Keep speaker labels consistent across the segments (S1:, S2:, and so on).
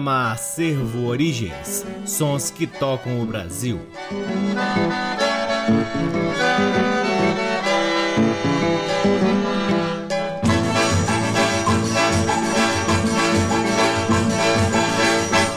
S1: Programa Acervo Origens Sons que tocam o Brasil.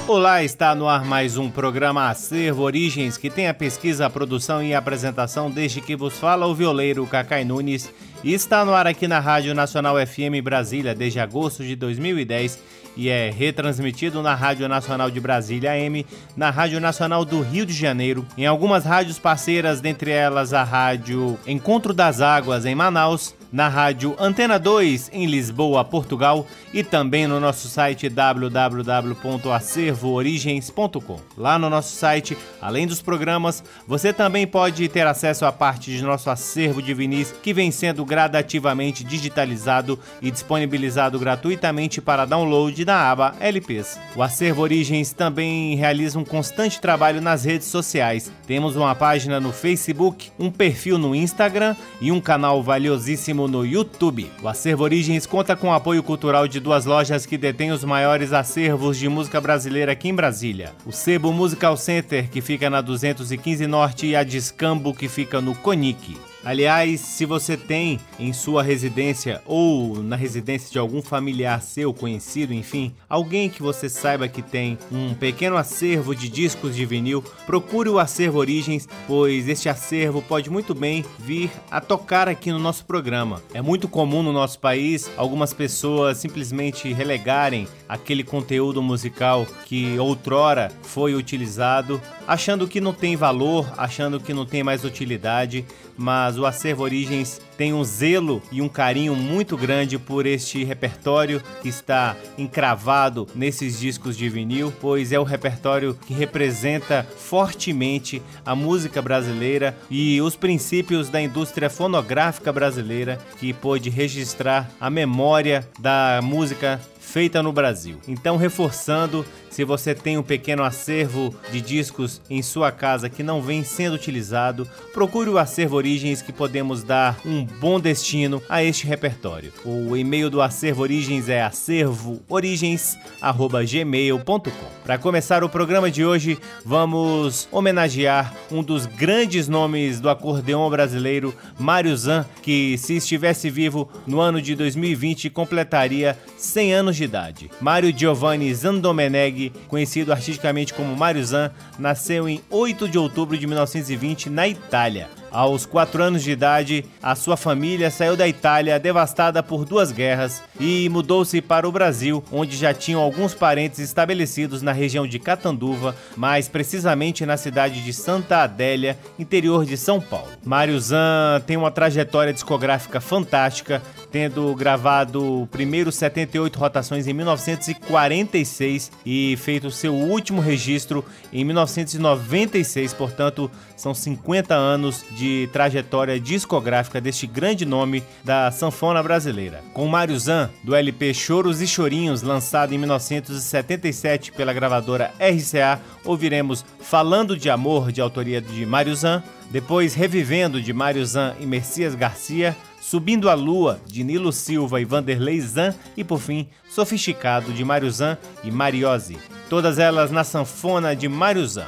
S1: Olá, está no ar mais um programa Acervo Origens que tem a pesquisa, a produção e a apresentação desde que vos fala o violeiro Cacai Nunes e está no ar aqui na Rádio Nacional FM Brasília desde agosto de 2010 e é retransmitido na Rádio Nacional de Brasília AM, na Rádio Nacional do Rio de Janeiro, em algumas rádios parceiras, dentre elas a Rádio Encontro das Águas em Manaus, na Rádio Antena 2 em Lisboa, Portugal e também no nosso site www.acervoorigens.com. Lá no nosso site, além dos programas, você também pode ter acesso a parte de nosso acervo de vinis que vem sendo gradativamente digitalizado e disponibilizado gratuitamente para download na aba LPs. O Acervo Origens também realiza um constante trabalho nas redes sociais. Temos uma página no Facebook, um perfil no Instagram e um canal valiosíssimo no YouTube. O Acervo Origens conta com o apoio cultural de duas lojas que detêm os maiores acervos de música brasileira aqui em Brasília. O Sebo Musical Center, que fica na 215 Norte, e a Discambo, que fica no Conic. Aliás, se você tem em sua residência ou na residência de algum familiar seu conhecido, enfim, alguém que você saiba que tem um pequeno acervo de discos de vinil, procure o Acervo Origens, pois este acervo pode muito bem vir a tocar aqui no nosso programa. É muito comum no nosso país algumas pessoas simplesmente relegarem aquele conteúdo musical que outrora foi utilizado, achando que não tem valor, achando que não tem mais utilidade, mas o Acervo Origens tem um zelo e um carinho muito grande por este repertório que está encravado nesses discos de vinil, pois é o repertório que representa fortemente a música brasileira e os princípios da indústria fonográfica brasileira que pôde registrar a memória da música feita no Brasil. Então, reforçando, se você tem um pequeno acervo de discos em sua casa que não vem sendo utilizado, procure o Acervo Origens que podemos dar um bom destino a este repertório. O e-mail do Acervo Origens é acervoorigens@gmail.com. Para começar o programa de hoje, vamos homenagear um dos grandes nomes do acordeão brasileiro, Mário Zan, que se estivesse vivo no ano de 2020 completaria 100 anos de idade. Mário Giovanni Zandomeneghi, conhecido artisticamente como Mário Zan, nasceu em 8 de outubro de 1920 na Itália. Aos quatro anos de idade, a sua família saiu da Itália devastada por duas guerras e mudou-se para o Brasil, onde já tinham alguns parentes estabelecidos na região de Catanduva, mais precisamente na cidade de Santa Adélia, interior de São Paulo. Mário Zan tem uma trajetória discográfica fantástica, tendo gravado primeiro 78 rotações em 1946 e feito seu último registro em 1996, portanto, são 50 anos de trajetória discográfica deste grande nome da sanfona brasileira. Com Mário Zan, do LP Choros e Chorinhos, lançado em 1977 pela gravadora RCA, ouviremos Falando de Amor, de autoria de Mário Zan, depois Revivendo, de Mário Zan e Mercias Garcia, Subindo a Lua, de Nilo Silva e Vanderlei Zan, e por fim, Sofisticado, de Mário Zan e Mariose. Todas elas na sanfona de Mário Zan.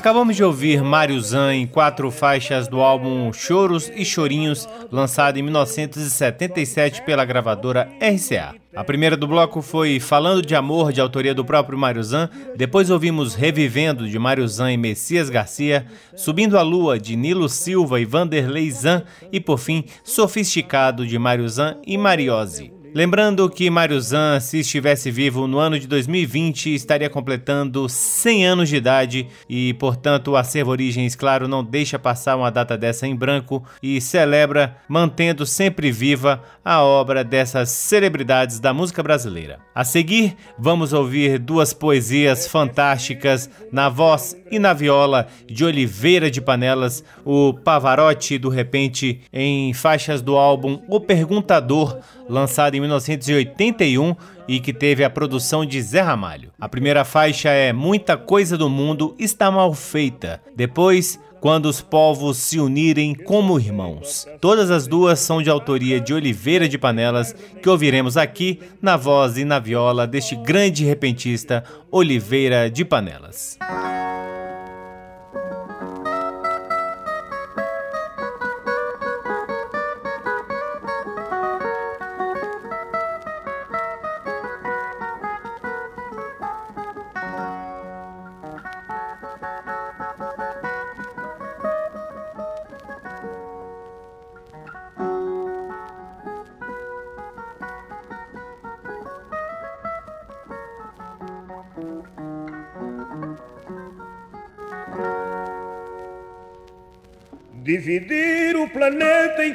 S1: Acabamos de ouvir Mário Zan em quatro faixas do álbum Choros e Chorinhos, lançado em 1977 pela gravadora RCA. A primeira do bloco foi Falando de Amor, de autoria do próprio Mário Zan. Depois ouvimos Revivendo, de Mário Zan e Messias Garcia. Subindo a Lua, de Nilo Silva e Vanderlei Zan. E por fim, Sofisticado, de Mário Zan e Mariose. Lembrando que Mário Zan, se estivesse vivo no ano de 2020, estaria completando 100 anos de idade e, portanto, o Acervo Origens, claro, não deixa passar uma data dessa em branco e celebra, mantendo sempre viva a obra dessas celebridades da música brasileira. A seguir, vamos ouvir duas poesias fantásticas na voz e na viola de Oliveira de Panelas, o Pavarotti do Repente, em faixas do álbum O Perguntador lançado em 1981 e que teve a produção de Zé Ramalho. A primeira faixa é Muita Coisa do Mundo Está Mal Feita. Depois, Quando os Povos Se Unirem como Irmãos. Todas as duas são de autoria de Oliveira de Panelas, que ouviremos aqui na voz e na viola deste grande repentista Oliveira de Panelas.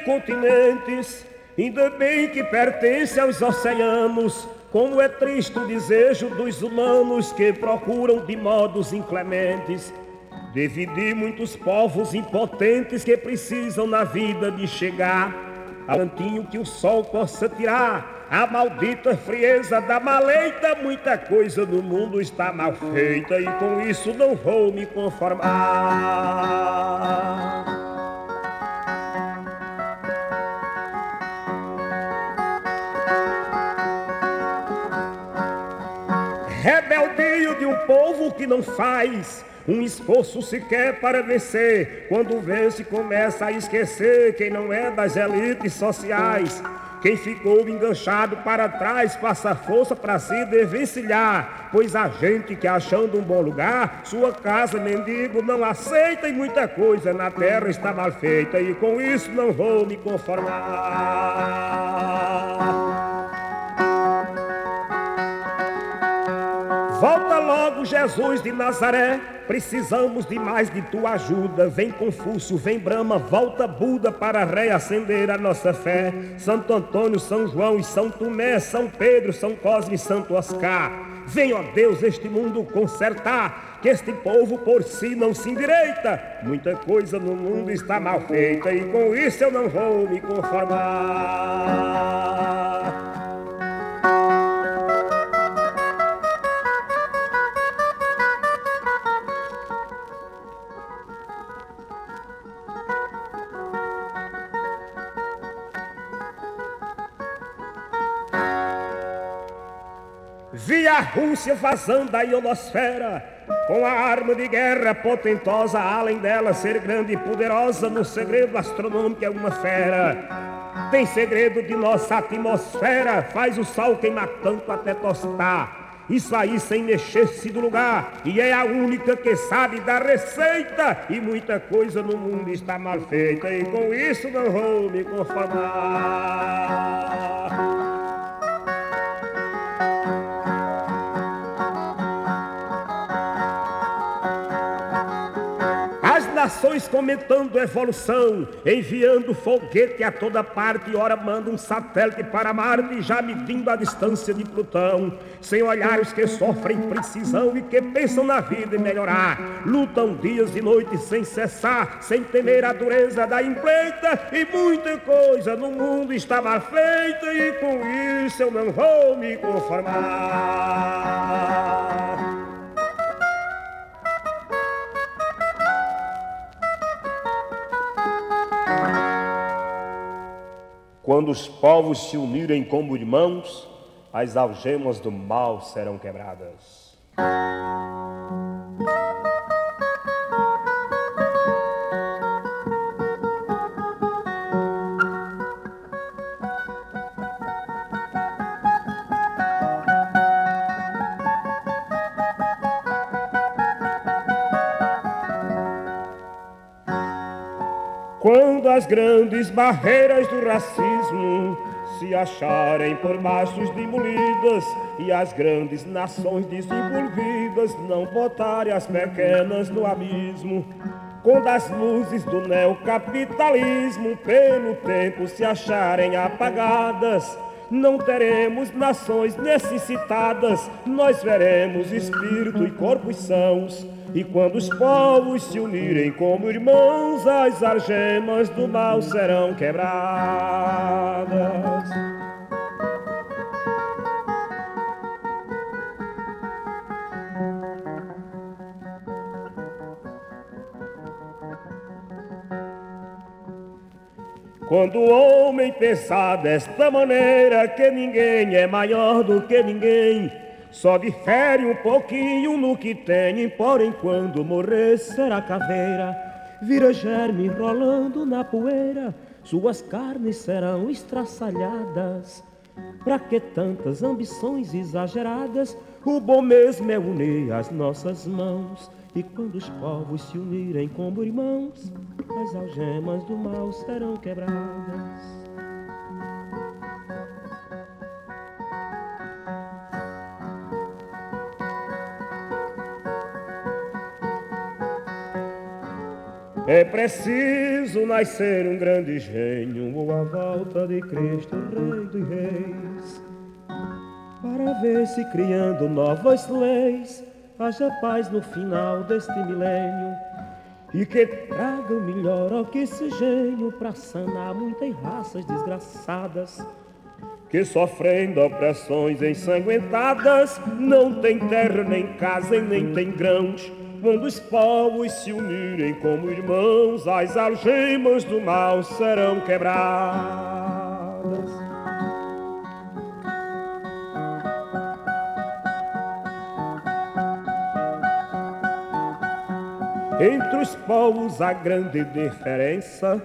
S2: Continentes, ainda bem que pertence aos oceanos. Como é triste o desejo dos humanos que procuram de modos inclementes dividir muitos povos impotentes que precisam na vida de chegar ao cantinho que o sol possa tirar a maldita frieza da maleita, muita coisa no mundo está mal feita e com isso não vou me conformar. Rebeldio de um povo que não faz um esforço sequer para vencer. Quando vence, começa a esquecer quem não é das elites sociais. Quem ficou enganchado para trás passa força para se desvencilhar, pois a gente que achando um bom lugar, sua casa mendigo não aceita e muita coisa na terra está mal feita e com isso não vou me conformar. Jesus de Nazaré. Precisamos de mais de tua ajuda. Vem Confúcio, vem Brahma, volta Buda para reacender a nossa fé. Santo Antônio, São João e São Tomé, São Pedro, São Cosme e Santo Oscar. Vem, ó Deus, este mundo consertar, que este povo por si não se endireita. Muita coisa no mundo está mal feita e com isso eu não vou me conformar. Vi a Rússia vazando a ionosfera com a arma de guerra potentosa, além dela ser grande e poderosa, no segredo astronômico é uma fera. Tem segredo de nossa atmosfera, faz o sol queimar tanto até tostar. Isso aí sem mexer-se do lugar, e é a única que sabe da receita. E muita coisa no mundo está mal feita, e com isso não vou me conformar. Nações comentando evolução, enviando foguete a toda parte, ora manda um satélite para Marte, já medindo a distância de Plutão, sem olhar os que sofrem precisão e que pensam na vida e melhorar, lutam dias e noites sem cessar, sem temer a dureza da empreita, e muita coisa no mundo está mal feita, e com isso eu não vou me conformar. Quando os povos se unirem como irmãos, as algemas do mal serão quebradas. Quando as grandes barreiras do racismo se acharem por machos demolidas e as grandes nações desenvolvidas não botarem as pequenas no abismo. Quando as luzes do neocapitalismo pelo tempo se acharem apagadas, não teremos nações necessitadas, nós veremos espírito e corpos sãos. E quando os povos se unirem como irmãos, as algemas do mal serão quebradas. Quando o homem pensar desta maneira que ninguém é maior do que ninguém, só difere um pouquinho no que tem, porém quando morrer será caveira, vira germe rolando na poeira, suas carnes serão estraçalhadas. Pra que tantas ambições exageradas? O bom mesmo é unir as nossas mãos e quando os povos se unirem como irmãos, as algemas do mal serão quebradas. É preciso nascer um grande gênio ou a volta de Cristo, Rei dos Reis, para ver se criando novas leis haja paz no final deste milênio e que traga o melhor oxigênio para sanar muitas raças desgraçadas que sofrendo opressões ensanguentadas não tem terra nem casa e nem tem grãos quando os povos se unirem como irmãos as algemas do mal serão quebradas Entre os povos há grande diferença,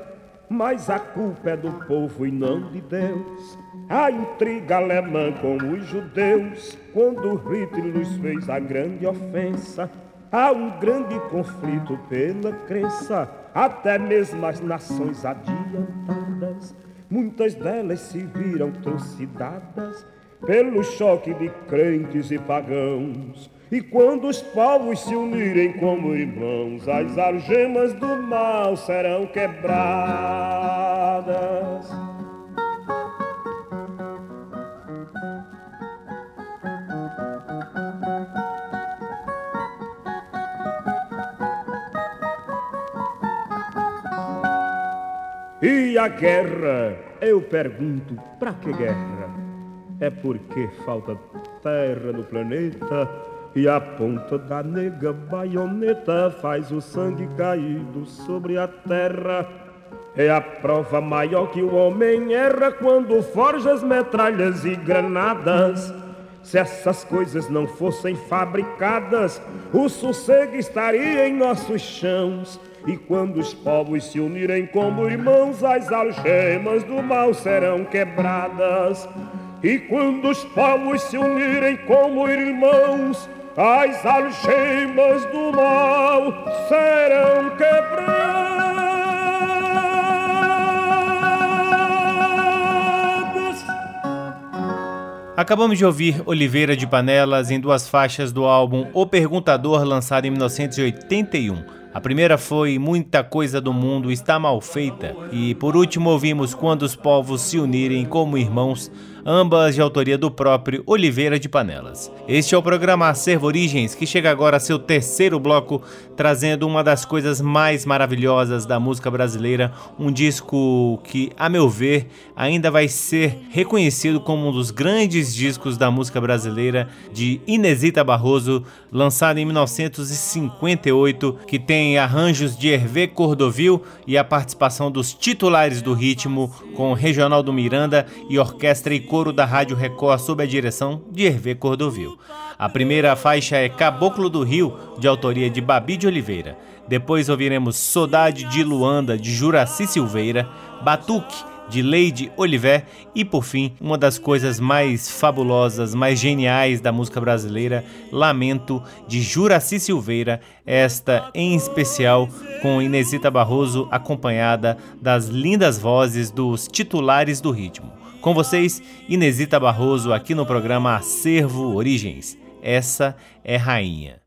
S2: mas a culpa é do povo e não de Deus. A intriga alemã com os judeus, quando Hitler nos fez a grande ofensa. Há um grande conflito pela crença, até mesmo as nações adiantadas, muitas delas se viram trucidadas pelo choque de crentes e pagãos. E quando os povos se unirem como irmãos, as algemas do mal serão quebradas. E a guerra? Eu pergunto, para que guerra? É porque falta terra no planeta e a ponta da nega baioneta faz o sangue caído sobre a terra. É a prova maior que o homem erra quando forja as metralhas e granadas. Se essas coisas não fossem fabricadas, o sossego estaria em nossos chãos. E quando os povos se unirem como irmãos, as algemas do mal serão quebradas. E quando os povos se unirem como irmãos, as algemas do mal serão quebradas.
S1: Acabamos de ouvir Oliveira de Panelas em duas faixas do álbum O Perguntador, lançado em 1981. A primeira foi Muita Coisa do Mundo Está Mal Feita, e por último ouvimos Quando os Povos Se Unirem como Irmãos, ambas de autoria do próprio Oliveira de Panelas. Este é o programa Acervo Origens, que chega agora a seu terceiro bloco, trazendo uma das coisas mais maravilhosas da música brasileira, um disco que, a meu ver, ainda vai ser reconhecido como um dos grandes discos da música brasileira de Inesita Barroso, lançado em 1958, que tem arranjos de Hervé Cordovil e a participação dos titulares do ritmo com Regional Miranda e orquestra e coro da Rádio Record sob a direção de Hervé Cordovil. A primeira faixa é Caboclo do Rio, de autoria de Babi de Oliveira. Depois ouviremos Saudade de Luanda, de Juraci Silveira, Batuque, de Lady Oliver e por fim, uma das coisas mais fabulosas, mais geniais da música brasileira, Lamento de Juraci Silveira, esta em especial com Inesita Barroso acompanhada das lindas vozes dos titulares do ritmo. Com vocês, Inesita Barroso aqui no programa Acervo Origens. Essa é Rainha.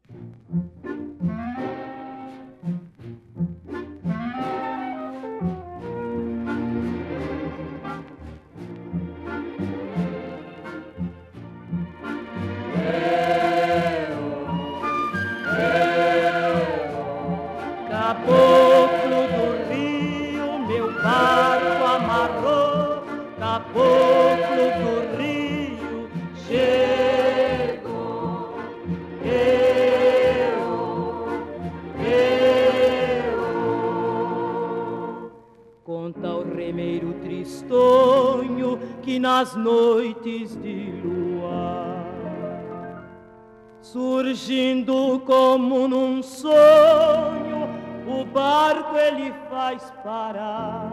S3: Nas noites de lua, surgindo como num sonho, o barco ele faz parar.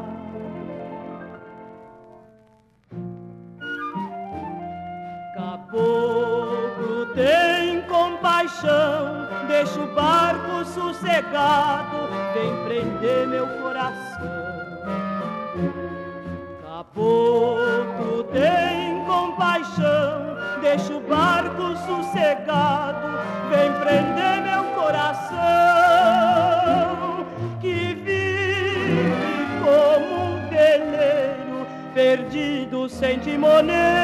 S3: Caboclo tem compaixão, deixa o barco sossegado, vem prender meu coração. Caboclo tem compaixão, deixa o barco sossegado, vem prender meu coração, que vive como um veleiro, perdido sem timoneiro,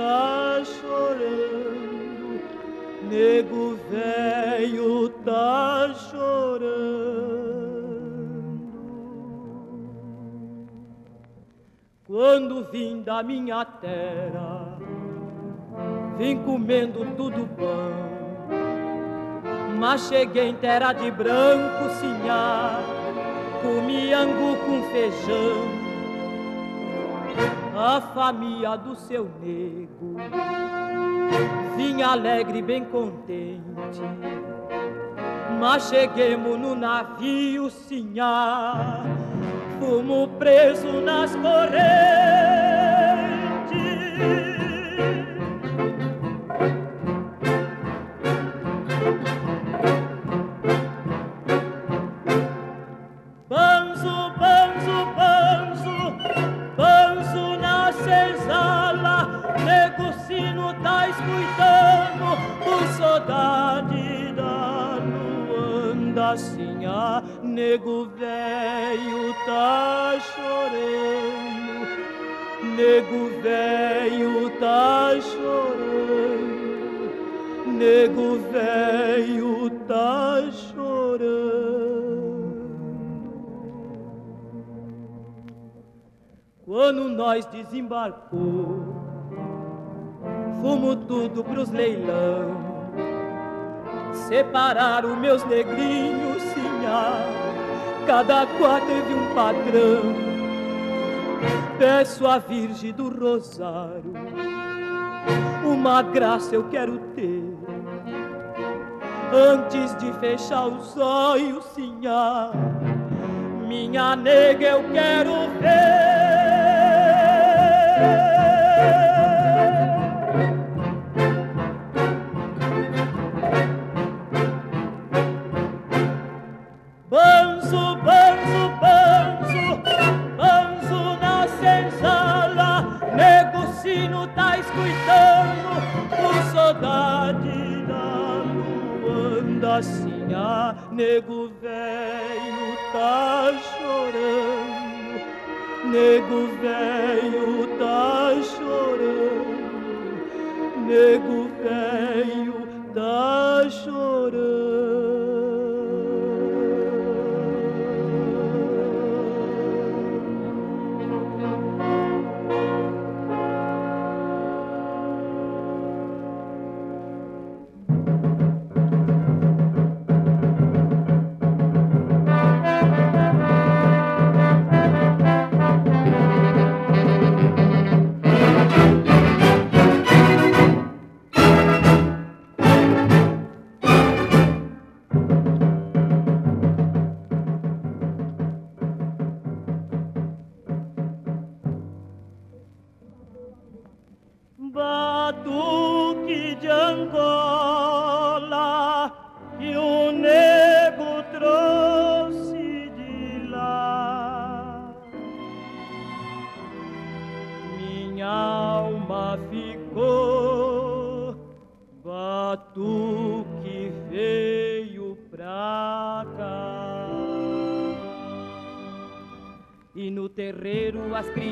S3: tá chorando, nego velho tá chorando. Quando vim da minha terra, vim comendo tudo pão. Mas cheguei em terra de branco, sinhá, comi angu com feijão. A família do seu nego vinha alegre, bem contente. Mas cheguemos no navio, sinhá, fumo preso nas correntes. Nós desembarcou, fomos tudo pros leilão, separaram meus negrinhos, sinhá, cada qual teve um padrão. Peço à Virgem do Rosário, uma graça eu quero ter. Antes de fechar os olhos, sinhá, minha nega eu quero ver.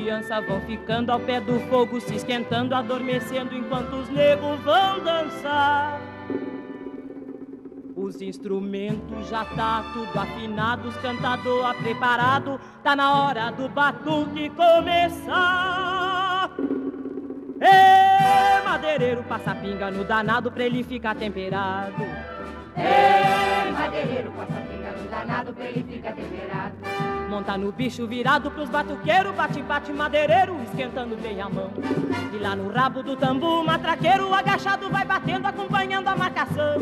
S4: Crianças vão ficando ao pé do fogo, se esquentando, adormecendo, enquanto os negros vão dançar. Os instrumentos já tá tudo afinados, cantador preparado, tá na hora do batuque começar. Madeireiro, passa pinga no danado pra ele ficar temperado.
S5: Ê, madeireiro, passa pinga no danado pra ele ficar temperado.
S4: Monta no bicho virado pros batuqueiros, bate-bate madeireiro, esquentando bem a mão. E lá no rabo do tambu, matraqueiro agachado vai batendo, acompanhando a marcação.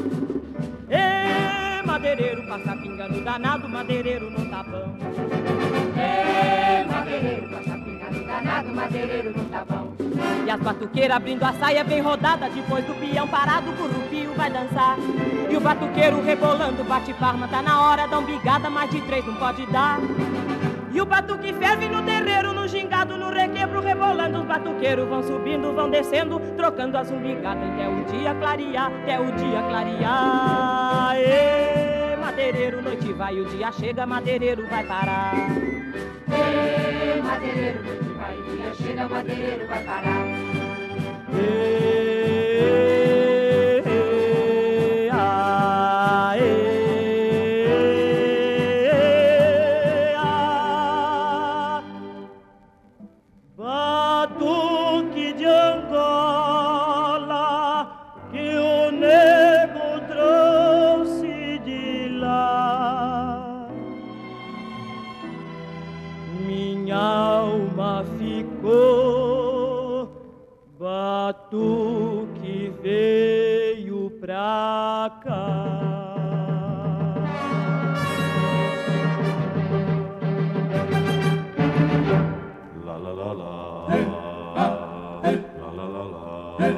S4: Ê, madeireiro, passa pinga no danado, madeireiro não tá bom.
S5: Ê, madeireiro, passa pinga no danado, madeireiro não tá bom.
S4: E as batuqueiras abrindo a saia bem rodada, depois do peão parado, o curupio vai dançar. E o batuqueiro rebolando, bate palma, tá na hora da umbigada, mais de três não pode dar. E o batuque ferve no terreiro, no gingado, no requebro, rebolando. Os batuqueiros vão subindo, vão descendo, trocando as umbigadas até o dia clarear, até o dia clarear. Ê, madeireiro, noite vai, o dia chega, madeireiro vai parar.
S5: Ê, madeireiro, noite vai, o dia chega, madeireiro vai parar. Hey.
S3: Ê,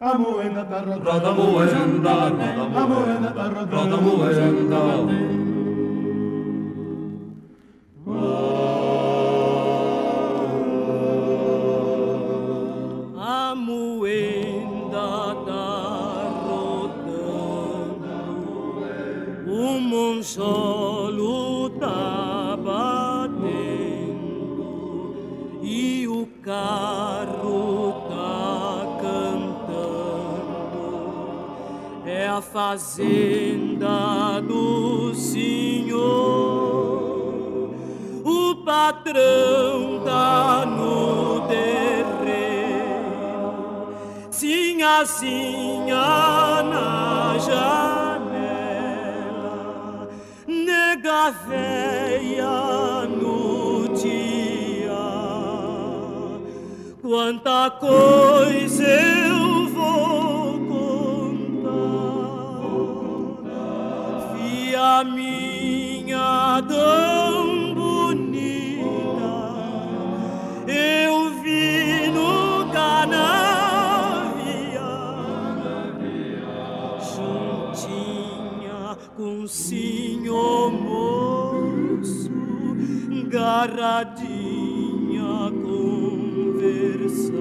S6: roda moenda, roda moenda, roda moenda.
S3: fazenda do Senhor, o patrão tá no terreno, assim, na janela, nega véia no dia, quanta coisa. Juntinha com senhor moço, garradinha conversar.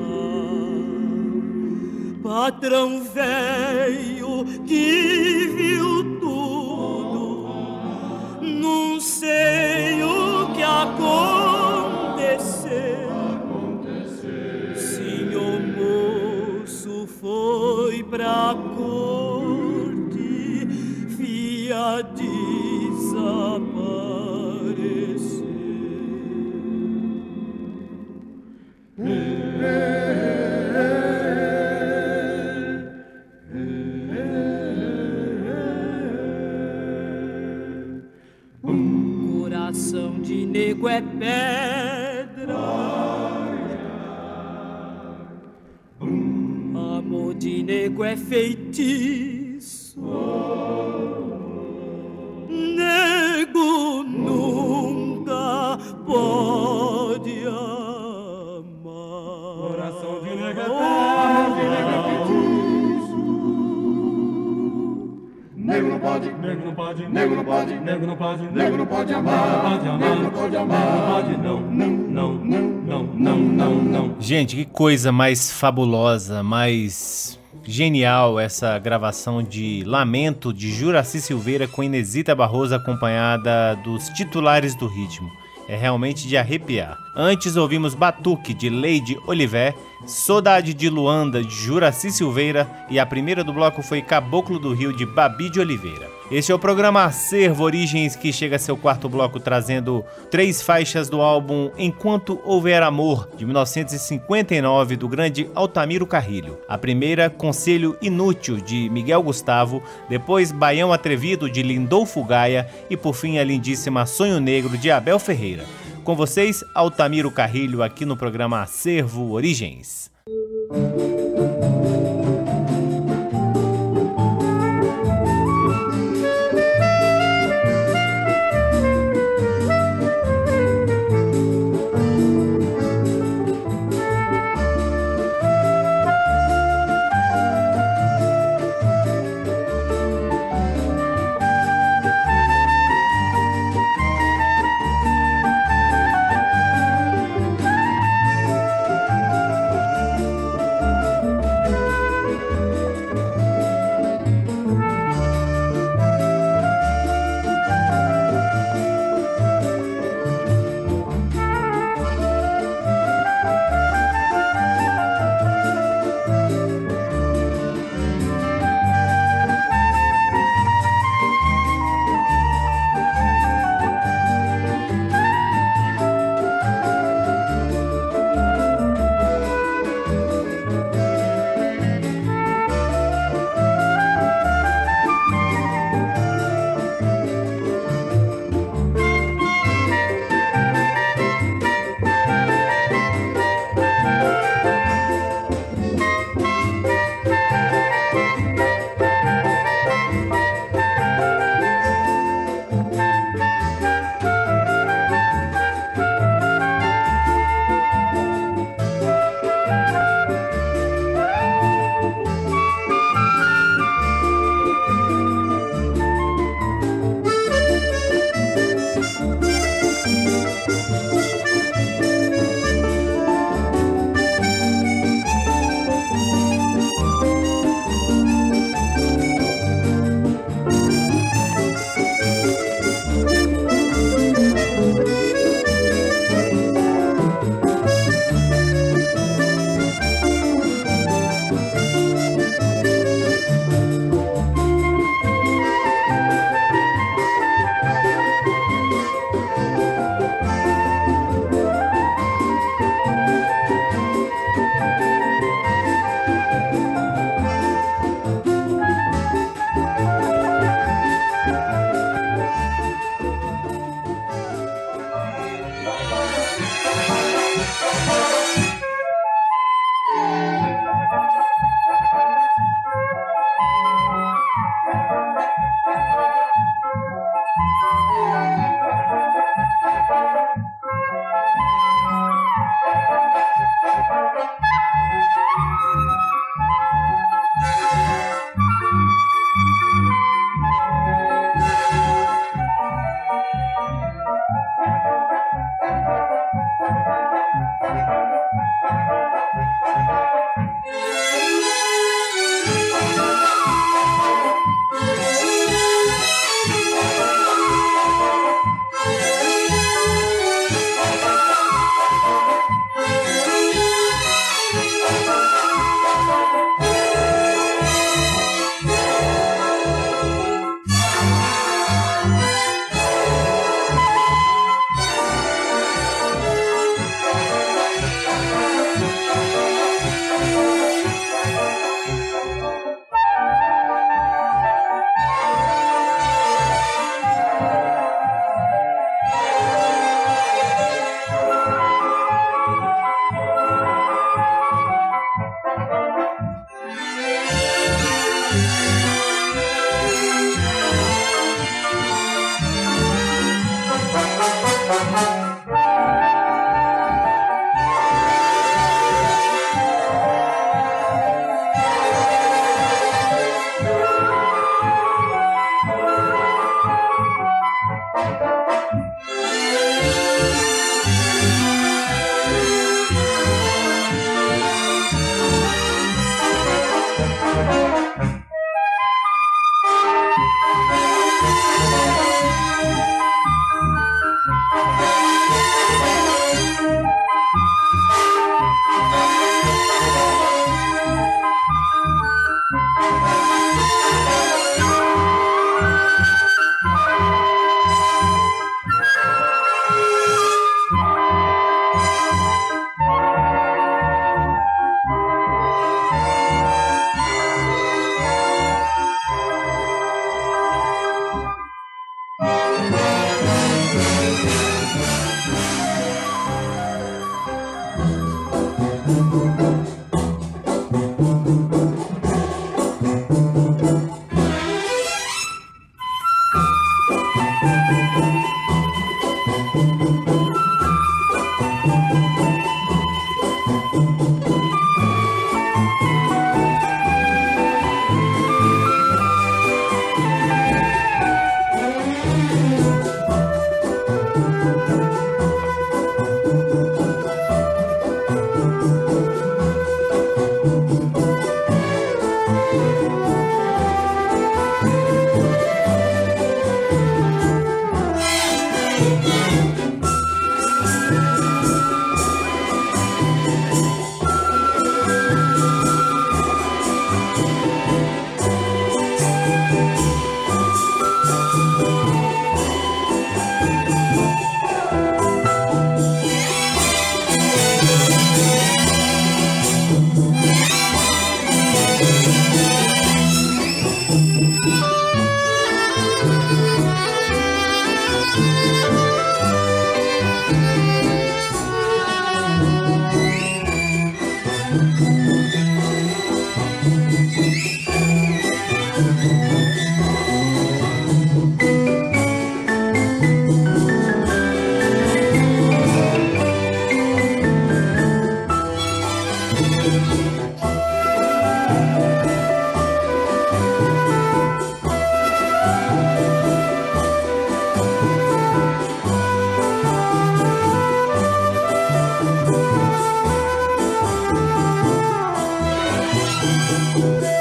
S3: Patrão velho que viu tudo, não sei o que aconteceu. Senhor moço foi pra feitiço. Nego nunca pode amar.
S6: Coração de amor de nego é
S7: Nego não pode,
S6: Nego não pode,
S7: nego não pode,
S6: nego não pode,
S7: nego não pode amar,
S6: pode amar,
S7: nego não pode amar.
S6: não pode não, não, não, não, não, não, não.
S1: Gente, que coisa mais fabulosa, mais genial essa gravação de Lamento de Juraci Silveira com Inesita Barroso acompanhada dos titulares do ritmo. É realmente de arrepiar. Antes ouvimos Batuque de Lady Oliver, Saudade de Luanda de Juraci Silveira e a primeira do bloco foi Caboclo do Rio de Babi de Oliveira. Este é o programa Acervo Origens que chega a seu quarto bloco trazendo três faixas do álbum Enquanto Houver Amor, de 1959, do grande Altamiro Carrilho. A primeira, Conselho Inútil, de Miguel Gustavo, depois Baião Atrevido, de Lindolfo Gaia e por fim a lindíssima Sonho Negro, de Abel Ferreira. Com vocês, Altamiro Carrilho, aqui no programa Acervo Origens. Música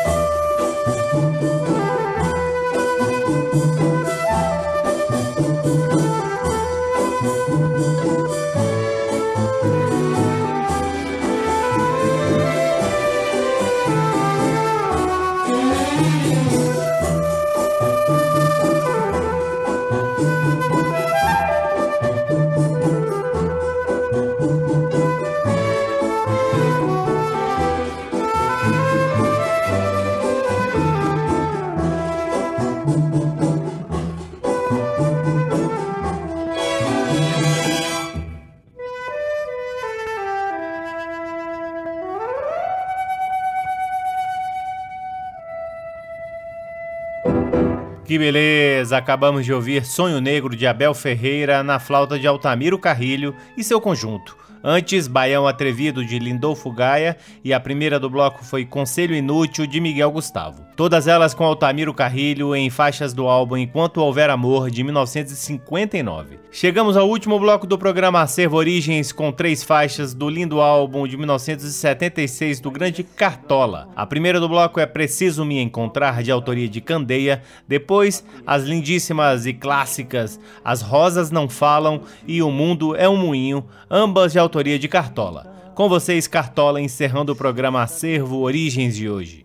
S1: beleza! Acabamos de ouvir Sonho Negro de Abel Ferreira na flauta de Altamiro Carrilho e seu conjunto. Antes, Baião Atrevido de Lindolfo Gaia e a primeira do bloco foi Conselho Inútil de Miguel Gustavo. Todas elas com Altamiro Carrilho em faixas do álbum Enquanto Houver Amor de 1959. Chegamos ao último bloco do programa Acervo Origens com três faixas do lindo álbum de 1976 do grande Cartola. A primeira do bloco é Preciso Me Encontrar de autoria de Candeia, depois as lindíssimas e clássicas As Rosas Não Falam e O Mundo é um Moinho, ambas de autoria autoria de Cartola. Com vocês, Cartola, encerrando o programa Acervo Origens de hoje.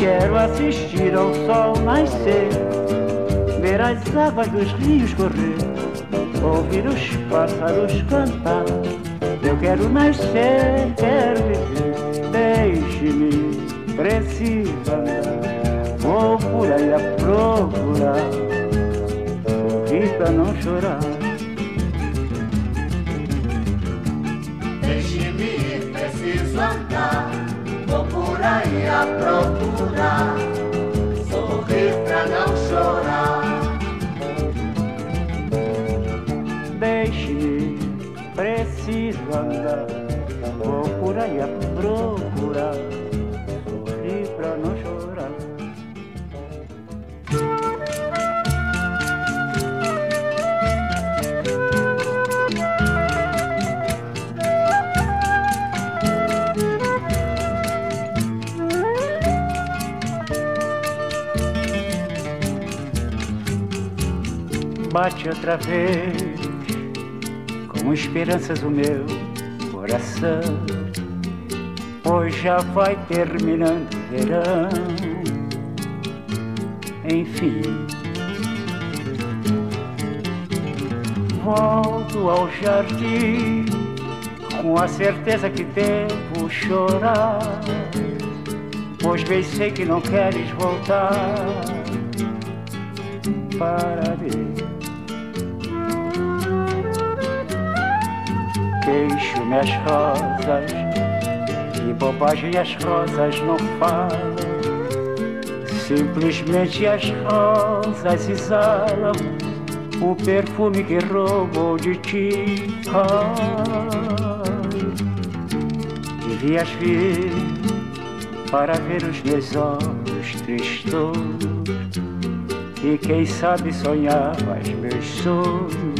S8: Quero assistir ao sol nascer, ver as águas dos rios correr, ouvir os pássaros cantar. Eu quero nascer, quero viver, deixe-me, preciso andar. Vou por aí a procurar, sorrir pra não chorar.
S9: Por a procurar, sorrir pra não chorar.
S8: Deixe-me, preciso andar, vou por aí a bate outra vez, com esperanças o meu coração, pois já vai terminando o verão. Enfim, volto ao jardim com a certeza que devo chorar, pois bem sei que não queres voltar para ver queixo-me as rosas e bobagem as rosas não falam. Simplesmente as rosas exalam o perfume que roubou de ti. Devias vir para ver os meus olhos tristos e quem sabe sonhavas meus sonhos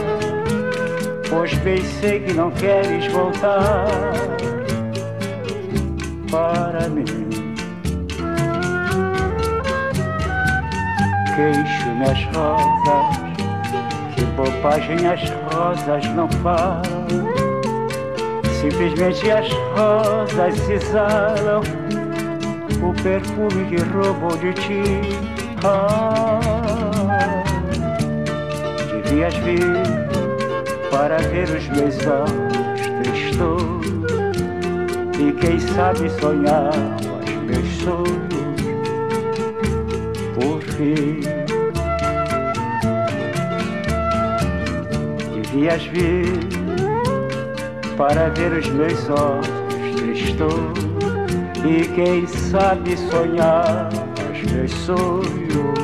S8: Pois bem sei que não queres voltar para mim. Queixo-me as rosas, que bobagem as rosas não falam. Simplesmente as rosas exalam o perfume que roubou de ti. Ah, devias vir para ver os meus olhos tristos e quem sabe sonhar os meus sonhos por fim. Devias vir para ver os meus olhos tristos e quem sabe sonhar os meus sonhos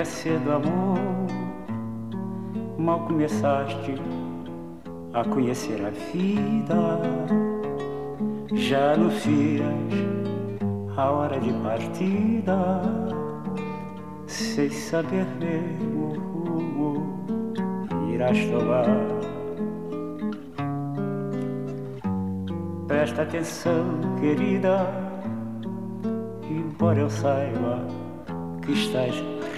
S8: Ainda cedo, amor, mal começaste a conhecer a vida. Já anuncias a hora de partida, sem saber mesmo o rumo irás tomar. Presta atenção, querida, embora eu saiba que estás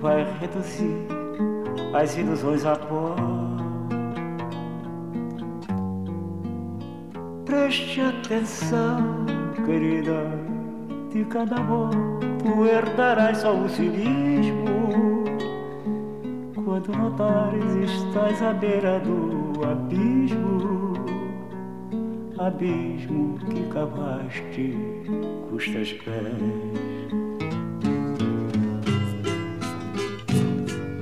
S8: vai reduzir as ilusões a pó. Preste atenção, querida, de cada amor tu herdarás só o cinismo. Quando notares estás à beira do abismo, abismo que cavaste custas pés.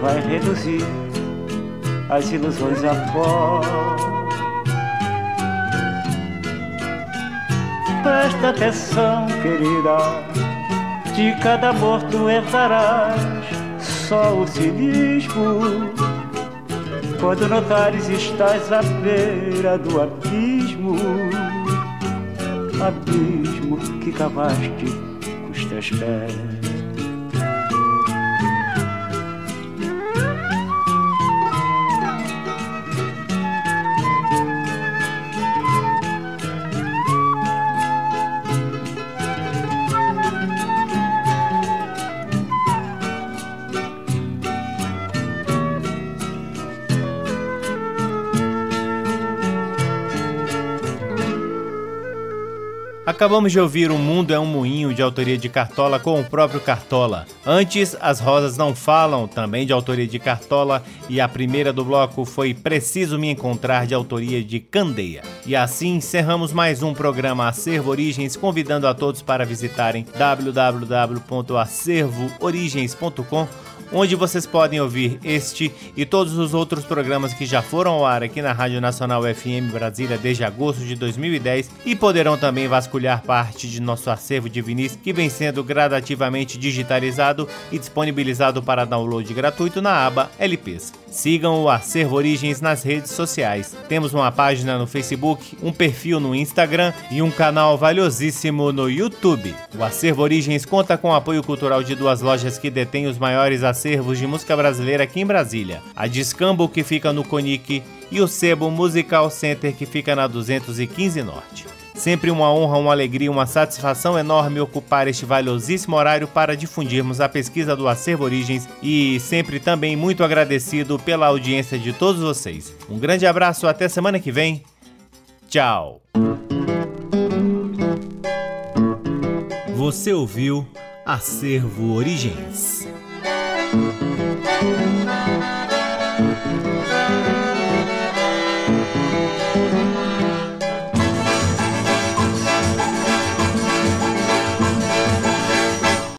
S8: vai reduzir as ilusões a pó. Presta atenção, querida, de cada amor tu herdarás só o cinismo. Quando notares estás à beira do abismo, abismo que cavaste com os teus pés.
S1: Acabamos de ouvir O Mundo é um Moinho, de autoria de Cartola, com o próprio Cartola. Antes, As Rosas Não Falam, também de autoria de Cartola, e a primeira do bloco foi Preciso Me Encontrar, de autoria de Candeia. E assim encerramos mais um programa Acervo Origens, convidando a todos para visitarem www.acervoorigens.com onde vocês podem ouvir este e todos os outros programas que já foram ao ar aqui na Rádio Nacional FM Brasília desde agosto de 2010 e poderão também vasculhar parte de nosso acervo de vinis que vem sendo gradativamente digitalizado e disponibilizado para download gratuito na aba LPs. Sigam o Acervo Origens nas redes sociais. Temos uma página no Facebook, um perfil no Instagram e um canal valiosíssimo no YouTube. O Acervo Origens conta com o apoio cultural de duas lojas que detêm os maiores acervos de música brasileira aqui em Brasília: a Discambo, que fica no Conic, e o Sebo Musical Center, que fica na 215 Norte. Sempre uma honra, uma alegria, uma satisfação enorme ocupar este valiosíssimo horário para difundirmos a pesquisa do Acervo Origens e sempre também muito agradecido pela audiência de todos vocês. Um grande abraço, até semana que vem. Tchau. Você ouviu Acervo Origens.